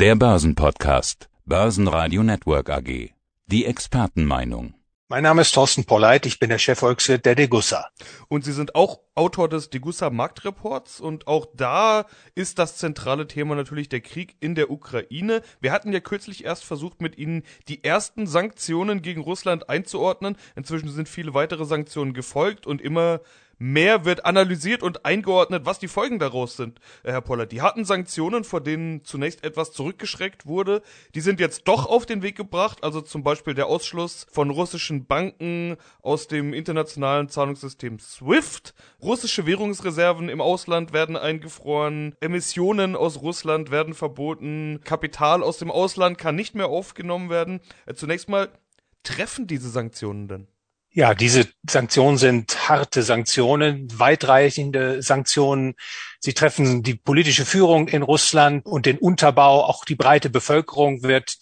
Der Börsenpodcast. Börsenradio Network AG. Die Expertenmeinung. Mein Name ist Thorsten Polleit, ich bin der Chefvolkswirt der Degussa. Und Sie sind auch Autor des Degussa Marktreports und auch da ist das zentrale Thema natürlich der Krieg in der Ukraine. Wir hatten ja kürzlich erst versucht, mit Ihnen die ersten Sanktionen gegen Russland einzuordnen. Inzwischen sind viele weitere Sanktionen gefolgt und immer mehr wird analysiert und eingeordnet, was die Folgen daraus sind, äh, Herr Poller. Die hatten Sanktionen, vor denen zunächst etwas zurückgeschreckt wurde. Die sind jetzt doch auf den Weg gebracht, also zum Beispiel der Ausschluss von russischen Banken aus dem internationalen Zahlungssystem SWIFT. Russische Währungsreserven im Ausland werden eingefroren. Emissionen aus Russland werden verboten. Kapital aus dem Ausland kann nicht mehr aufgenommen werden. Äh, zunächst mal, treffen diese Sanktionen denn? Ja, diese Sanktionen sind harte Sanktionen, weitreichende Sanktionen. Sie treffen die politische Führung in Russland und den Unterbau. Auch die breite Bevölkerung wird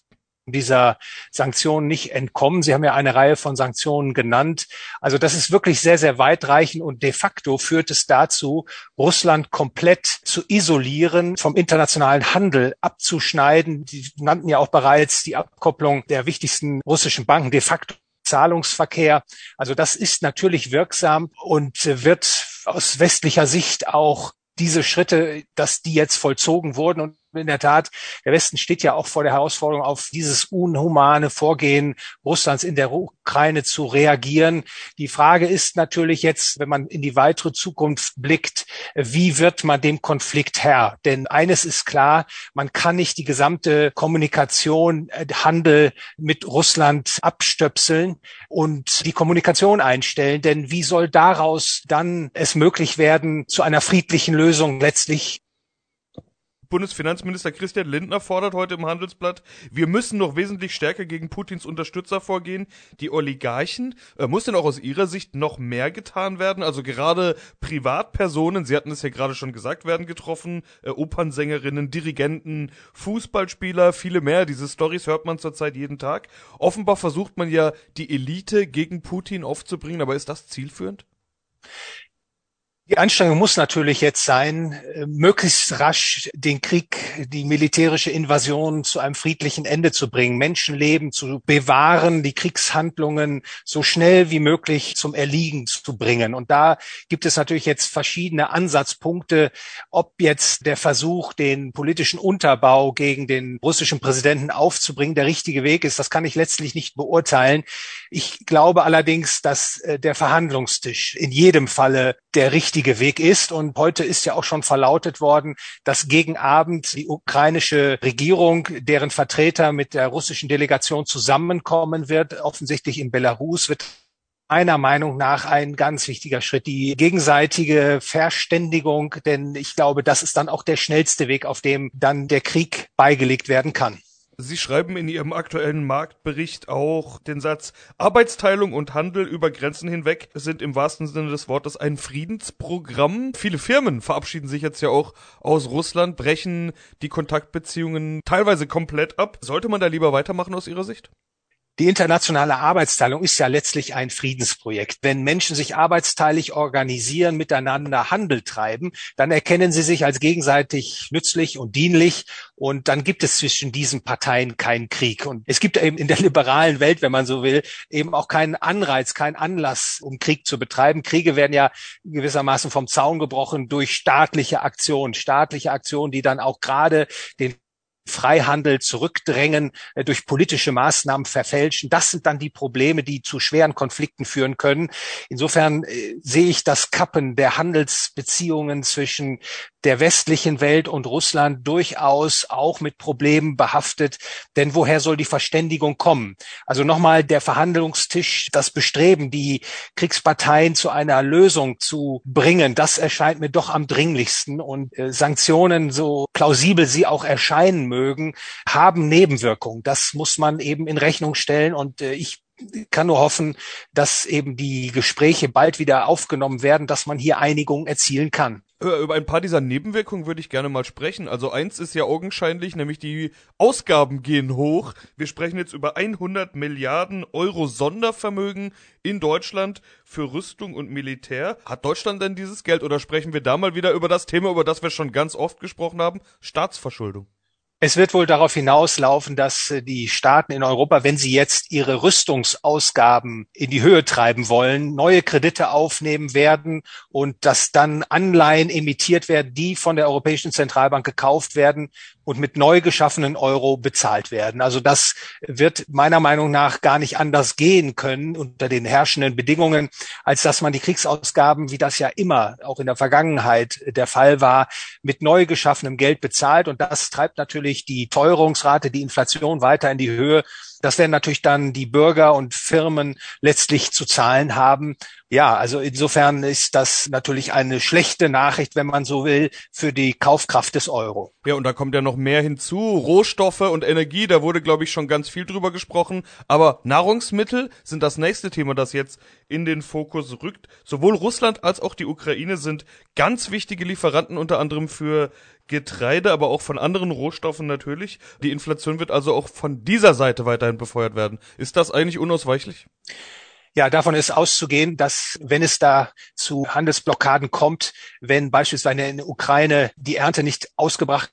dieser Sanktionen nicht entkommen. Sie haben ja eine Reihe von Sanktionen genannt. Also das ist wirklich sehr, sehr weitreichend und de facto führt es dazu, Russland komplett zu isolieren, vom internationalen Handel abzuschneiden. Sie nannten ja auch bereits die Abkopplung der wichtigsten russischen Banken de facto Zahlungsverkehr. Also das ist natürlich wirksam und wird aus westlicher Sicht auch diese Schritte, dass die jetzt vollzogen wurden und in der Tat, der Westen steht ja auch vor der Herausforderung, auf dieses unhumane Vorgehen Russlands in der Ukraine zu reagieren. Die Frage ist natürlich jetzt, wenn man in die weitere Zukunft blickt, wie wird man dem Konflikt Herr? Denn eines ist klar, man kann nicht die gesamte Kommunikation, äh, Handel mit Russland abstöpseln und die Kommunikation einstellen. Denn wie soll daraus dann es möglich werden, zu einer friedlichen Lösung letztlich Bundesfinanzminister Christian Lindner fordert heute im Handelsblatt, wir müssen noch wesentlich stärker gegen Putins Unterstützer vorgehen, die Oligarchen. Äh, muss denn auch aus Ihrer Sicht noch mehr getan werden? Also gerade Privatpersonen, Sie hatten es ja gerade schon gesagt, werden getroffen, äh, Opernsängerinnen, Dirigenten, Fußballspieler, viele mehr. Diese Stories hört man zurzeit jeden Tag. Offenbar versucht man ja, die Elite gegen Putin aufzubringen, aber ist das zielführend? Die Anstrengung muss natürlich jetzt sein, äh, möglichst rasch den Krieg, die militärische Invasion zu einem friedlichen Ende zu bringen, Menschenleben zu bewahren, die Kriegshandlungen so schnell wie möglich zum Erliegen zu bringen. Und da gibt es natürlich jetzt verschiedene Ansatzpunkte, ob jetzt der Versuch, den politischen Unterbau gegen den russischen Präsidenten aufzubringen, der richtige Weg ist. Das kann ich letztlich nicht beurteilen. Ich glaube allerdings, dass äh, der Verhandlungstisch in jedem Falle der richtige richtige Weg ist. Und heute ist ja auch schon verlautet worden, dass gegen Abend die ukrainische Regierung, deren Vertreter mit der russischen Delegation zusammenkommen wird, offensichtlich in Belarus, wird meiner Meinung nach ein ganz wichtiger Schritt, die gegenseitige Verständigung, denn ich glaube, das ist dann auch der schnellste Weg, auf dem dann der Krieg beigelegt werden kann. Sie schreiben in Ihrem aktuellen Marktbericht auch den Satz, Arbeitsteilung und Handel über Grenzen hinweg sind im wahrsten Sinne des Wortes ein Friedensprogramm. Viele Firmen verabschieden sich jetzt ja auch aus Russland, brechen die Kontaktbeziehungen teilweise komplett ab. Sollte man da lieber weitermachen aus Ihrer Sicht? Die internationale Arbeitsteilung ist ja letztlich ein Friedensprojekt. Wenn Menschen sich arbeitsteilig organisieren, miteinander Handel treiben, dann erkennen sie sich als gegenseitig nützlich und dienlich und dann gibt es zwischen diesen Parteien keinen Krieg. Und es gibt eben in der liberalen Welt, wenn man so will, eben auch keinen Anreiz, keinen Anlass, um Krieg zu betreiben. Kriege werden ja gewissermaßen vom Zaun gebrochen durch staatliche Aktionen, staatliche Aktionen, die dann auch gerade den Freihandel zurückdrängen, äh, durch politische Maßnahmen verfälschen. Das sind dann die Probleme, die zu schweren Konflikten führen können. Insofern äh, sehe ich das Kappen der Handelsbeziehungen zwischen der westlichen Welt und Russland durchaus auch mit Problemen behaftet. Denn woher soll die Verständigung kommen? Also nochmal der Verhandlungstisch, das Bestreben, die Kriegsparteien zu einer Lösung zu bringen, das erscheint mir doch am dringlichsten. Und äh, Sanktionen, so plausibel sie auch erscheinen mögen, haben Nebenwirkungen. Das muss man eben in Rechnung stellen. Und äh, ich kann nur hoffen, dass eben die Gespräche bald wieder aufgenommen werden, dass man hier Einigung erzielen kann. Äh, über ein paar dieser Nebenwirkungen würde ich gerne mal sprechen. Also eins ist ja augenscheinlich, nämlich die Ausgaben gehen hoch. Wir sprechen jetzt über 100 Milliarden Euro Sondervermögen in Deutschland für Rüstung und Militär. Hat Deutschland denn dieses Geld oder sprechen wir da mal wieder über das Thema, über das wir schon ganz oft gesprochen haben? Staatsverschuldung. Es wird wohl darauf hinauslaufen, dass äh, die Staaten in Europa, wenn sie jetzt ihre Rüstungsausgaben in die Höhe treiben wollen, neue Kredite aufnehmen werden und dass dann Anleihen emittiert werden, die von der Europäischen Zentralbank gekauft werden und mit neu geschaffenen Euro bezahlt werden. Also das wird meiner Meinung nach gar nicht anders gehen können unter den herrschenden Bedingungen, als dass man die Kriegsausgaben, wie das ja immer auch in der Vergangenheit der Fall war, mit neu geschaffenem Geld bezahlt. Und das treibt natürlich die Teuerungsrate, die Inflation weiter in die Höhe. Das werden natürlich dann die Bürger und Firmen letztlich zu zahlen haben. Ja, also insofern ist das natürlich eine schlechte Nachricht, wenn man so will, für die Kaufkraft des Euro. Ja, und da kommt ja noch mehr hinzu. Rohstoffe und Energie, da wurde, glaube ich, schon ganz viel drüber gesprochen. Aber Nahrungsmittel sind das nächste Thema, das jetzt in den Fokus rückt. Sowohl Russland als auch die Ukraine sind ganz wichtige Lieferanten unter anderem für Getreide, aber auch von anderen Rohstoffen natürlich. Die Inflation wird also auch von dieser Seite weiterhin befeuert werden. Ist das eigentlich unausweichlich? Ja, davon ist auszugehen, dass wenn es da zu Handelsblockaden kommt, wenn beispielsweise in der Ukraine die Ernte nicht ausgebracht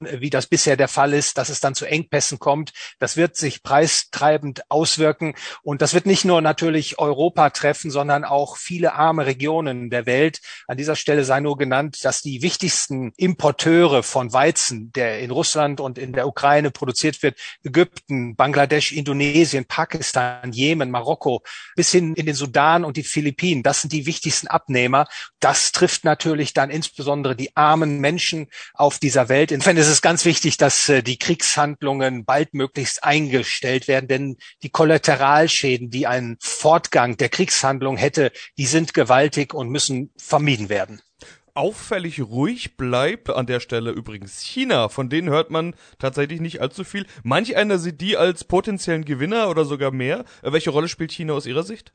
wie das bisher der Fall ist, dass es dann zu Engpässen kommt. Das wird sich preistreibend auswirken. Und das wird nicht nur natürlich Europa treffen, sondern auch viele arme Regionen der Welt. An dieser Stelle sei nur genannt, dass die wichtigsten Importeure von Weizen, der in Russland und in der Ukraine produziert wird, Ägypten, Bangladesch, Indonesien, Pakistan, Jemen, Marokko, bis hin in den Sudan und die Philippinen, das sind die wichtigsten Abnehmer. Das trifft natürlich dann insbesondere die armen Menschen auf dieser Welt. Insofern ist es ganz wichtig, dass äh, die Kriegshandlungen baldmöglichst eingestellt werden, denn die Kollateralschäden, die ein Fortgang der Kriegshandlung hätte, die sind gewaltig und müssen vermieden werden. Auffällig ruhig bleibt an der Stelle übrigens China. Von denen hört man tatsächlich nicht allzu viel. Manch einer sieht die als potenziellen Gewinner oder sogar mehr. Welche Rolle spielt China aus Ihrer Sicht?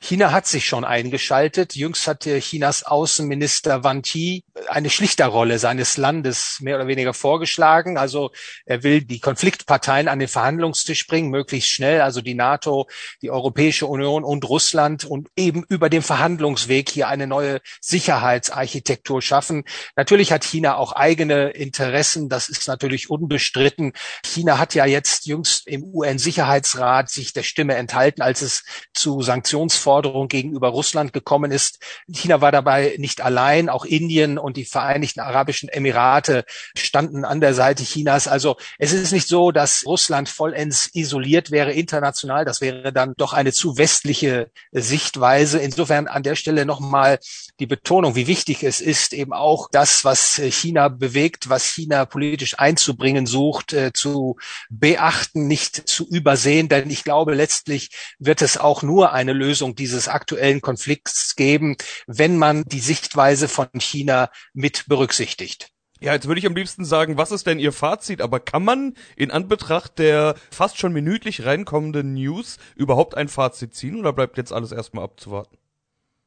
China hat sich schon eingeschaltet. Jüngst hatte Chinas Außenminister Wang Yi eine Schlichterrolle seines Landes mehr oder weniger vorgeschlagen. Also er will die Konfliktparteien an den Verhandlungstisch bringen, möglichst schnell, also die NATO, die Europäische Union und Russland und eben über den Verhandlungsweg hier eine neue Sicherheitsarchitektur schaffen. Natürlich hat China auch eigene Interessen, das ist natürlich unbestritten. China hat ja jetzt jüngst im UN-Sicherheitsrat sich der Stimme enthalten, als es zu Sanktions Sanktionsforderung gegenüber Russland gekommen ist. China war dabei nicht allein, auch Indien und die Vereinigten Arabischen Emirate standen an der Seite Chinas. Also es ist nicht so, dass Russland vollends isoliert wäre international. Das wäre dann doch eine zu westliche Sichtweise. Insofern an der Stelle nochmal die Betonung, wie wichtig es ist, eben auch das, was China bewegt, was China politisch einzubringen sucht, äh, zu beachten, nicht zu übersehen. Denn ich glaube, letztlich wird es auch nur eine Lösung Lösung dieses aktuellen Konflikts geben, wenn man die Sichtweise von China mit berücksichtigt. Ja, jetzt würde ich am liebsten sagen, was ist denn Ihr Fazit? Aber kann man in Anbetracht der fast schon minütlich reinkommenden News überhaupt ein Fazit ziehen oder bleibt jetzt alles erstmal abzuwarten?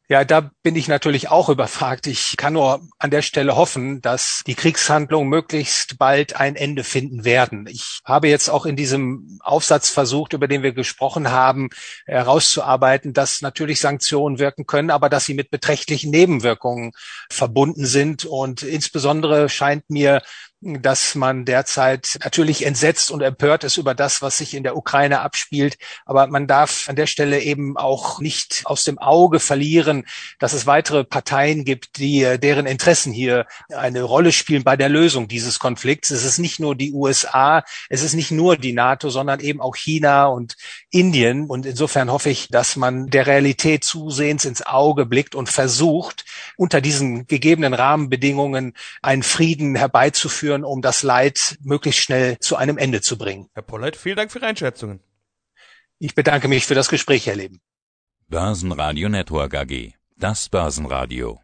Ja, da bin ich natürlich auch überfragt. Ich kann nur an der Stelle hoffen, dass die Kriegshandlungen möglichst bald ein Ende finden werden. Ich habe jetzt auch in diesem Aufsatz versucht, über den wir gesprochen haben, herauszuarbeiten, dass natürlich Sanktionen wirken können, aber dass sie mit beträchtlichen Nebenwirkungen verbunden sind. Und insbesondere scheint mir dass man derzeit natürlich entsetzt und empört ist über das, was sich in der Ukraine abspielt. Aber man darf an der Stelle eben auch nicht aus dem Auge verlieren, dass es weitere Parteien gibt, die, deren Interessen hier eine Rolle spielen bei der Lösung dieses Konflikts. Es ist nicht nur die USA, es ist nicht nur die NATO, sondern eben auch China und Indien. Und insofern hoffe ich, dass man der Realität zusehends ins Auge blickt und versucht, unter diesen gegebenen Rahmenbedingungen einen Frieden herbeizuführen, führen, um das Leid möglichst schnell zu einem Ende zu bringen. Herr Polleit, vielen Dank für Ihre Einschätzungen. Ich bedanke mich für das Gespräch, Herr Leben. Börsenradio Network AG. Das Börsenradio.